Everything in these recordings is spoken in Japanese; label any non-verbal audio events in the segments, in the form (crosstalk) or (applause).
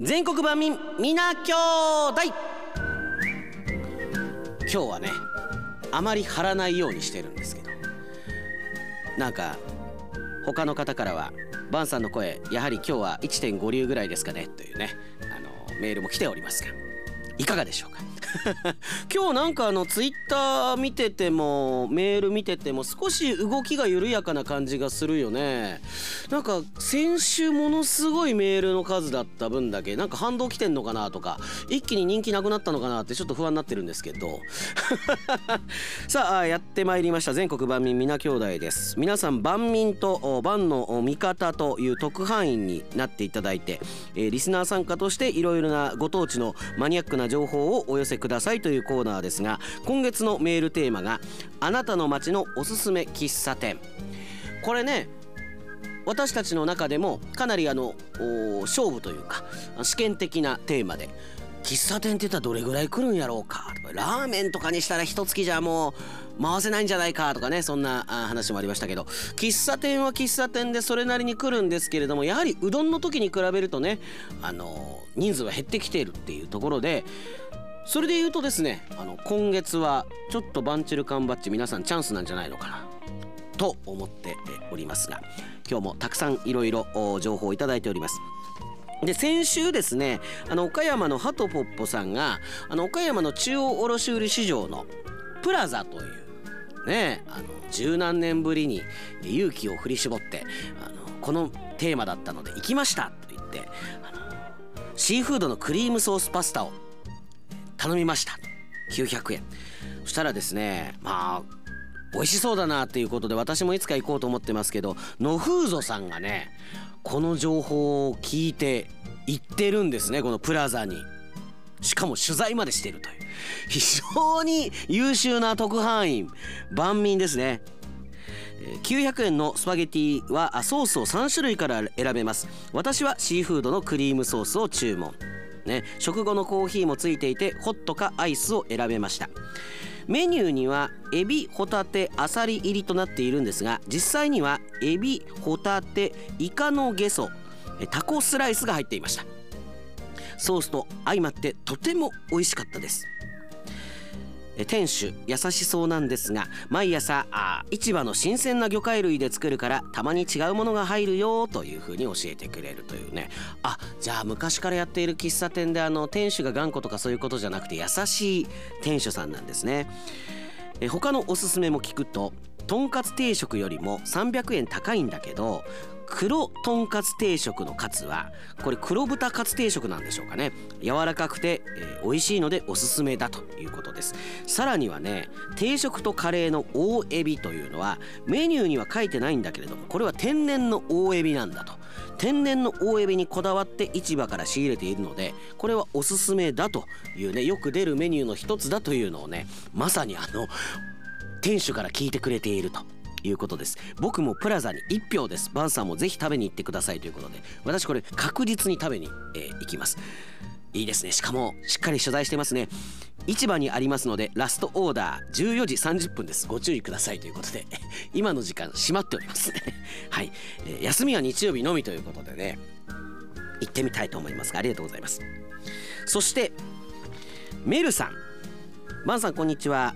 全国版みみな兄弟今日はねあまり張らないようにしてるんですけど。なんか他の方からは「バンさんの声やはり今日は1.5流ぐらいですかね」というねあのメールも来ておりますがいかがでしょうか？(laughs) 今日なんかあのツイッター見ててもメール見てても少し動きが緩やかな感じがするよね。なんか先週ものすごいメールの数だった分だけなんか反動来てんのかなとか一気に人気なくなったのかなってちょっと不安になってるんですけど。(laughs) さあやってまいりました。全国万民皆兄弟です。皆さん万民と万の味方という特派員になっていただいて、え、リスナー参加としていろいろなご当地のマニアックな情報をお寄せくださいというコーナーですが今月のメールテーマがあなたの街のおすすめ喫茶店。これね私たちの中でもかなりあの勝負というか試験的なテーマで喫茶店って言ったらどれぐらい来るんやろうか？とかラーメンとかにしたら一月じゃもう回せないんじゃないか？とかねそんな話もありましたけど喫茶店は喫茶店でそれなりに来るんですけれどもやはりうどんの時に比べるとねあの人数は減ってきているっていうところでそれで言うとですねあの今月はちょっとバンチル缶バッジ皆さんチャンスなんじゃないのかなと思っておりますが今日もたくさんいろいろ情報をいただいております。で先週ですねあの岡山のハトポッポさんがあの岡山の中央卸売市場のプラザというねあの十何年ぶりに勇気を振り絞ってあのこのテーマだったので行きましたと言ってあのシーフードのクリームソースパスタを頼みました。900円。そしたらですねまあ美味しそうだなっていうことで私もいつか行こうと思ってますけど野風ゾさんがねこの情報を聞いて行ってるんですねこのプラザに。しかも取材までしてるという。非常に優秀な特派員万民ですね。900円のスパゲティはソースを3種類から選べます。私はシーフードのクリームソースを注文。ね食後のコーヒーもついていてホットかアイスを選べました。メニューにはエビホタテアサリ入りとなっているんですが実際にはエビホタテイカのゲソタコスライスが入っていました。ソースと相まってとても美味しかったです。店主優しそうなんですが毎朝あ市場の新鮮な魚介類で作るからたまに違うものが入るよというふうに教えてくれるというね。あじゃあ昔からやっている喫茶店であの店主が頑固とかそういうことじゃなくて優しい店主さんなんですね。え他のおすすめも聞くととんかつ定食よりも300円高いんだけど黒とんかつ定食のカツはこれ黒豚カツ定食なんでしょうかね。柔らかくて、えー、美味しいのでおすすめだということです。さらにはね定食とカレーの大エビというのはメニューには書いてないんだけれどもこれは天然の大エビなんだと。天然の大エビにこだわって市場から仕入れているのでこれはおすすめだというねよく出るメニューの一つだというのをねまさにあの店主から聞いてくれていると。いうことです。僕もプラザに1票です。バンさんもぜひ食べに行ってくださいということで。私これ確実に食べに、えー、行きます。いいですね。しかもしっかり取材してますね。市場にありますのでラストオーダー14時30分です。ご注意くださいということで。(laughs) 今の時間閉まっております。(laughs) はい、えー、休みは日曜日のみということでね。行ってみたいと思いますがありがとうございます。そしてメルさん。バンさんこんにちは。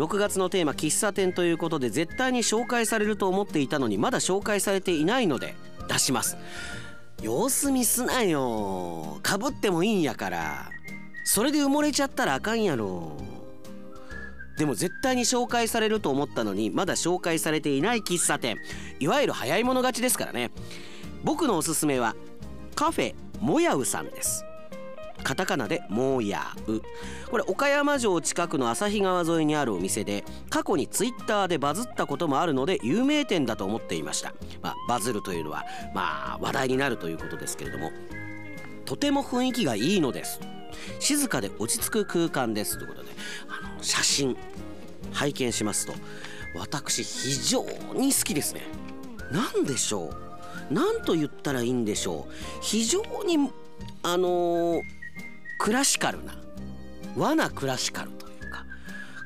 6月のテーマ喫茶店ということで絶対に紹介されると思っていたのにまだ紹介されていないので出します。様子見すなよ。かぶってもいいんやから。それで埋もれちゃったらあかんやろ。でも絶対に紹介されると思ったのにまだ紹介されていない喫茶店。いわゆる早い者勝ちですからね。僕のおすすめはカフェもやうさんです。カタカナで「もやう」これ岡山城近くの旭川沿いにあるお店で過去にツイッターでバズったこともあるので有名店だと思っていました、まあ、バズるというのはまあ話題になるということですけれどもとても雰囲気がいいのです。静かで落ち着く空間ですということであの写真拝見しますと私非常に好きですね。何でしょう？何と言ったらいいんでしょう？非常にあのークラシカルな和なクラシカルというか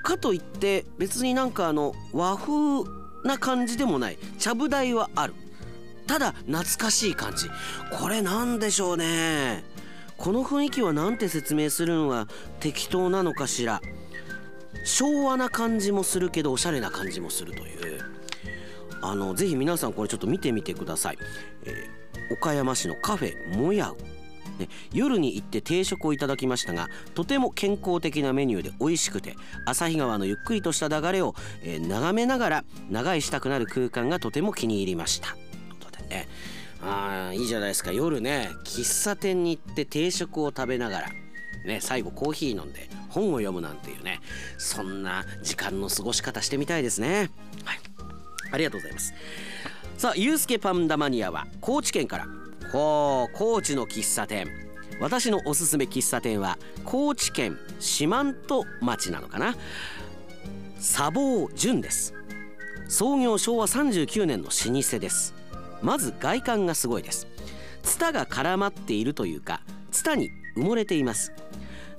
かといって別になんかあの和風な感じでもないちゃぶ台はある。ただ懐かしい感じ。これなんでしょうね。この雰囲気は何て説明するのが適当なのかしら。昭和な感じもするけどおしゃれな感じもするという。あのぜひ皆さんこれちょっと見てみてください、えー、岡山市のカフェもやう。ね、夜に行って定食をいただきましたがとても健康的なメニューで美味しくて旭川のゆっくりとした流れを、えー、眺めながら長居したくなる空間がとても気に入りました。ということでねあいいじゃないですか。夜ね喫茶店に行って定食を食べながらね最後コーヒー飲んで本を読むなんていうねそんな時間の過ごし方してみたいですね。はい。ありがとうございます。さあゆうすけパンダマニアは高知県からほう高知の喫茶店。私のおすすめ喫茶店は高知県四万十町なのかな。砂防純です。創業昭和39年の老舗です。まず外観がすごいです。ツタが絡まっているというかツタに埋もれています。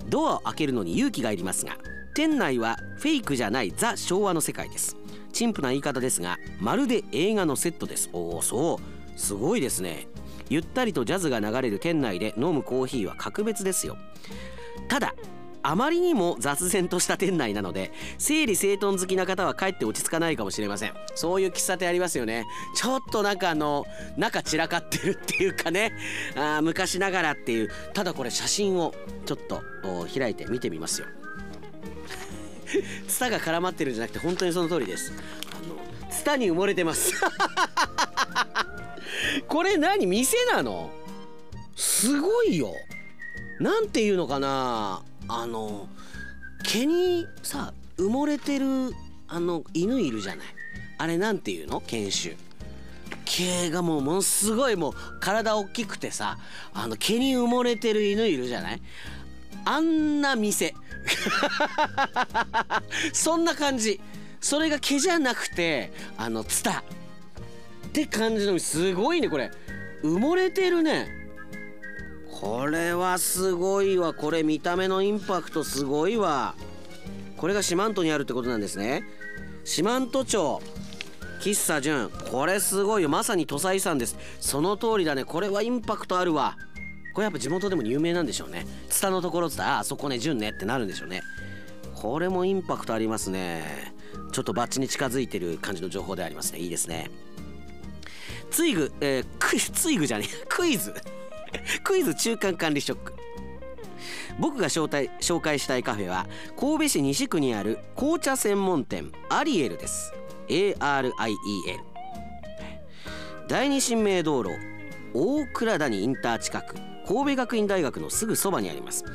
ドアを開けるのに勇気がいりますが店内はフェイクじゃないザ昭和の世界です。陳腐な言い方ですがまるで映画のセットです。おおそう。すごいですね。ゆったりとジャズが流れる店内で飲むコーヒーは格別ですよ。ただあまりにも雑然とした店内なので整理整頓好きな方はかえって落ち着かないかもしれません。そういう喫茶店ありますよね。ちょっとなんかあの中散らかってるっていうかね。あ昔ながらっていう。ただこれ写真をちょっと開いて見てみますよ。ツタが絡まってるんじゃなくて本当にその通りです。あのツタに埋もれてます。(laughs) これ何店なの？すごいよ。なんていうのかな？あの毛にさ埋もれてるあの犬いるじゃない？あれなんていうの？犬種。毛がもうものすごいもう体大きくてさあの毛に埋もれてる犬いるじゃない？あんな店。(laughs) そんな感じ。それが毛じゃなくてあのツタ。って感じのすごいねこれ。埋もれてるね。これはすごいわ。これ見た目のインパクトすごいわ。これが四万十にあるってことなんですね。四万十町喫茶純。これすごいよ。まさに土佐遺産です。その通りだね。これはインパクトあるわ。これやっぱ地元でも有名なんでしょうね。ツタのところっつったらあそこね純ねってなるんでしょうね。これもインパクトありますね。ちょっとバッチに近づいてる感じの情報でありますね。いいですね。ツイグ、えー、クイツイグじゃねえ。(laughs) クイズ。(laughs) クイズ中間管理ショック。僕が招待紹介したいカフェは神戸市西区にある紅茶専門店アリエルです。ARIEL 第二神明道路大倉谷インター近く。神戸学院大学のすぐそばにあります。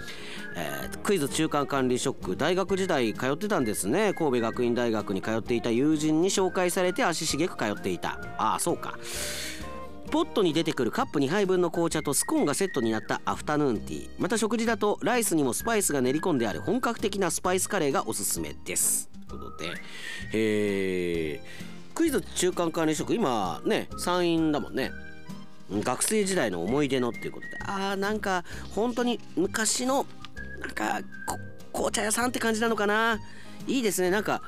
えー、クイズ中間管理ショック。大学時代通ってたんですね。神戸学院大学に通っていた友人に紹介されて足しげく通っていた。ああそうか。ポットに出てくるカップ2杯分の紅茶とスコーンがセットになったアフタヌーンティー。また食事だとライスにもスパイスが練り込んである本格的なスパイスカレーがおすすめです。ということで。えクイズ中間管理職今ね参院だもんね。学生時代の思い出のっていうことでああなんか本当に昔のなんか紅茶屋さんって感じなのかな。いいですね。なんか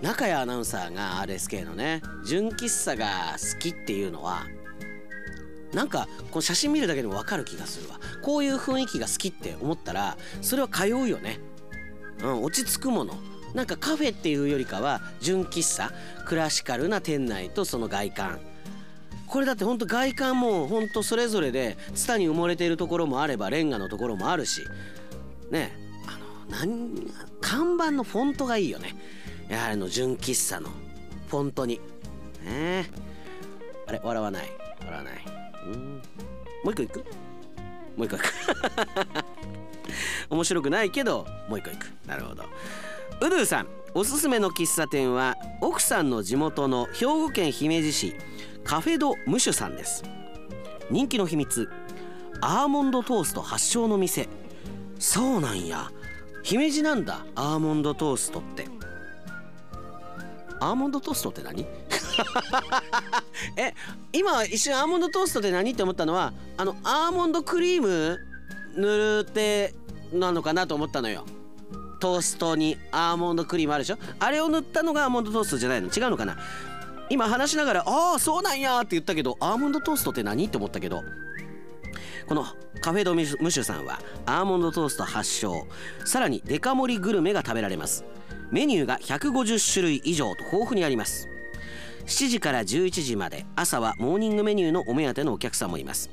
中谷アナウンサーが RSK のね純喫茶が好きっていうのはなんかこの写真見るだけでも分かる気がするわ。こういう雰囲気が好きって思ったらそれは通うよね。うん落ち着くもの。なんかカフェっていうよりかは純喫茶クラシカルな店内とその外観。これだってほんと外観もほんとそれぞれでツタに埋もれているところもあればレンガのところもあるしねあの何看板のフォントがいいよね。やはりの純喫茶のフォントに。ねあれ笑わない。笑わない。うん。もう一個いく？もう一個いく。(laughs) 面白くないけどもう一個いく。なるほど。ウドゥさんおすすめの喫茶店は奥さんの地元の兵庫県姫路市。カフェドムシュさんです。人気の秘密。アーモンドトースト発祥の店。そうなんや。姫路なんだアーモンドトーストって。アーモンドトーストって何？(laughs) え今一瞬アーモンドトーストって何って思ったのはあのアーモンドクリーム塗るってなのかなと思ったのよ。トーストにアーモンドクリームあるでしょ？あれを塗ったのがアーモンドトーストじゃないの？違うのかな？今話しながら「ああそうなんや」って言ったけどアーモンドトーストって何って思ったけどこのカフェドムシュさんはアーモンドトースト発祥。さらにデカ盛りグルメが食べられます。メニューが150種類以上と豊富にあります。7時から11時まで朝はモーニングメニューのお目当てのお客さんもいます。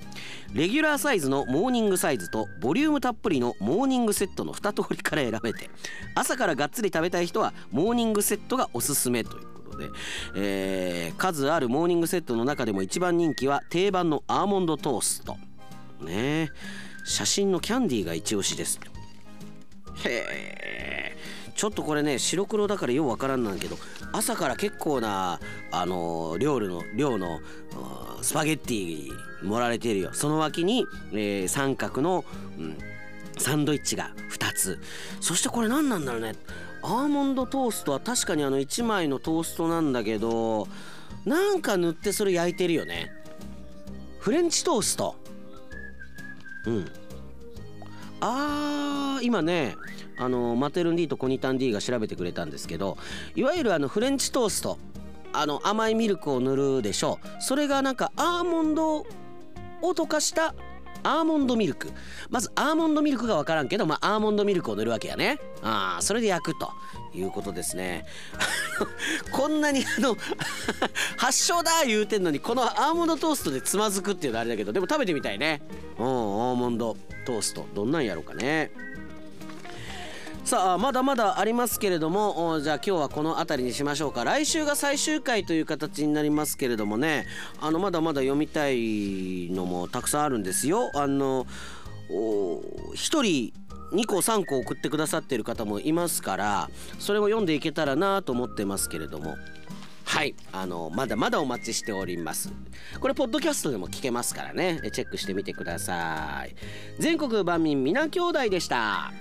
レギュラーサイズのモーニングサイズとボリュームたっぷりのモーニングセットの2通りから選べて朝からがっつり食べたい人はモーニングセットがおすすめという。で、えー、数あるモーニングセットの中でも一番人気は定番のアーモンドトースト。ね。写真のキャンディーが一押しです。へえちょっとこれね白黒だからようわからんなんけど朝から結構なあの料理の量のスパゲッティ盛られているよ。その脇に、えー、三角の、うん、サンドイッチが2つ。そしてこれ何なんだろうね。アーモンドトーストは確かにあの1枚のトーストなんだけどなんか塗ってそれ焼いてるよね。フレンチトースト。うん。あー今ねあのマテルン D とコニタン D が調べてくれたんですけどいわゆるあのフレンチトースト。あの甘いミルクを塗るでしょ。うそれがなんかアーモンドを溶かしたアーモンドミルク。まずアーモンドミルクが分からんけど、まあ、アーモンドミルクを塗るわけやね。ああそれで焼くと。いうことですね。(laughs) こんなにあの (laughs) 発祥だ言うてんのにこのアーモンドトーストでつまずくっていうのはあれだけどでも食べてみたいね。うんアーモンドトースト。どんなんやろうかね。さあまだまだありますけれどもじゃあ今日はこの辺りにしましょうか。来週が最終回という形になりますけれどもね。あのまだまだ読みたいのもたくさんあるんですよ。あの1人2個3個送ってくださってる方もいますからそれも読んでいけたらなと思ってますけれども。はい。あのまだまだお待ちしております。これポッドキャストでも聞けますからね。チェックしてみてください。全国万民皆兄弟でした。